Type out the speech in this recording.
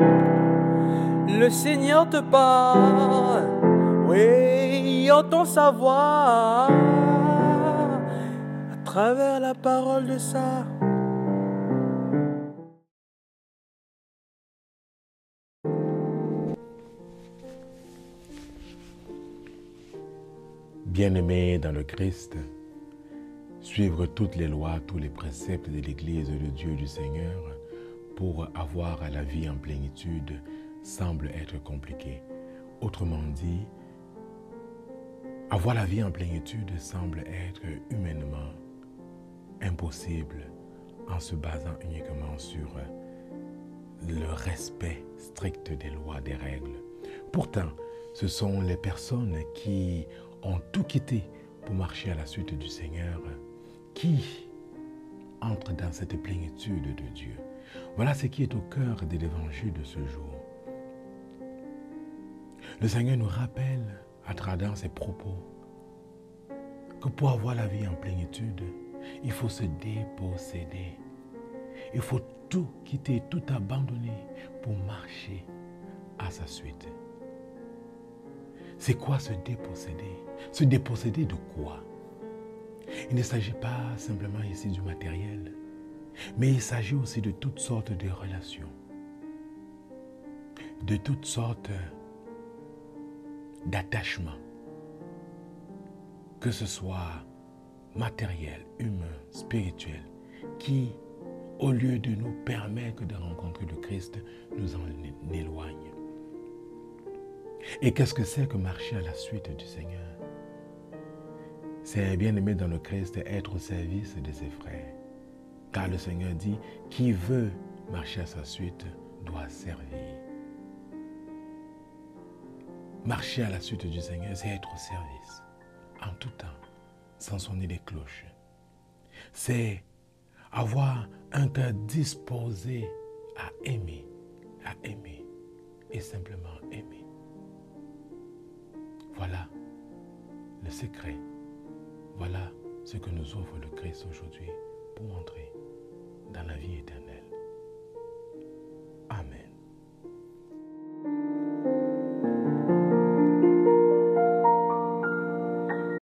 Le Seigneur te parle, oui, entend sa voix à travers la parole de ça. Bien-aimés dans le Christ, suivre toutes les lois, tous les préceptes de l'Église de Dieu du Seigneur pour avoir la vie en plénitude semble être compliqué. Autrement dit, avoir la vie en plénitude semble être humainement impossible en se basant uniquement sur le respect strict des lois, des règles. Pourtant, ce sont les personnes qui ont tout quitté pour marcher à la suite du Seigneur, qui entrent dans cette plénitude de Dieu. Voilà ce qui est au cœur de l'évangile de ce jour. Le Seigneur nous rappelle à travers ses propos que pour avoir la vie en plénitude, il faut se déposséder. Il faut tout quitter, tout abandonner pour marcher à sa suite. C'est quoi se déposséder? Se déposséder de quoi? Il ne s'agit pas simplement ici du matériel, mais il s'agit aussi de toutes sortes de relations, de toutes sortes d'attachements, que ce soit matériel, humain, spirituel, qui, au lieu de nous permettre de rencontrer le Christ, nous en éloignent. Et qu'est-ce que c'est que marcher à la suite du Seigneur? C'est bien aimé dans le Christ être au service de ses frères. Car le Seigneur dit, qui veut marcher à sa suite doit servir. Marcher à la suite du Seigneur, c'est être au service, en tout temps, sans sonner les cloches. C'est avoir un cœur disposé à aimer, à aimer et simplement aimer. Voilà le secret. Voilà ce que nous offre le Christ aujourd'hui pour entrer dans la vie éternelle.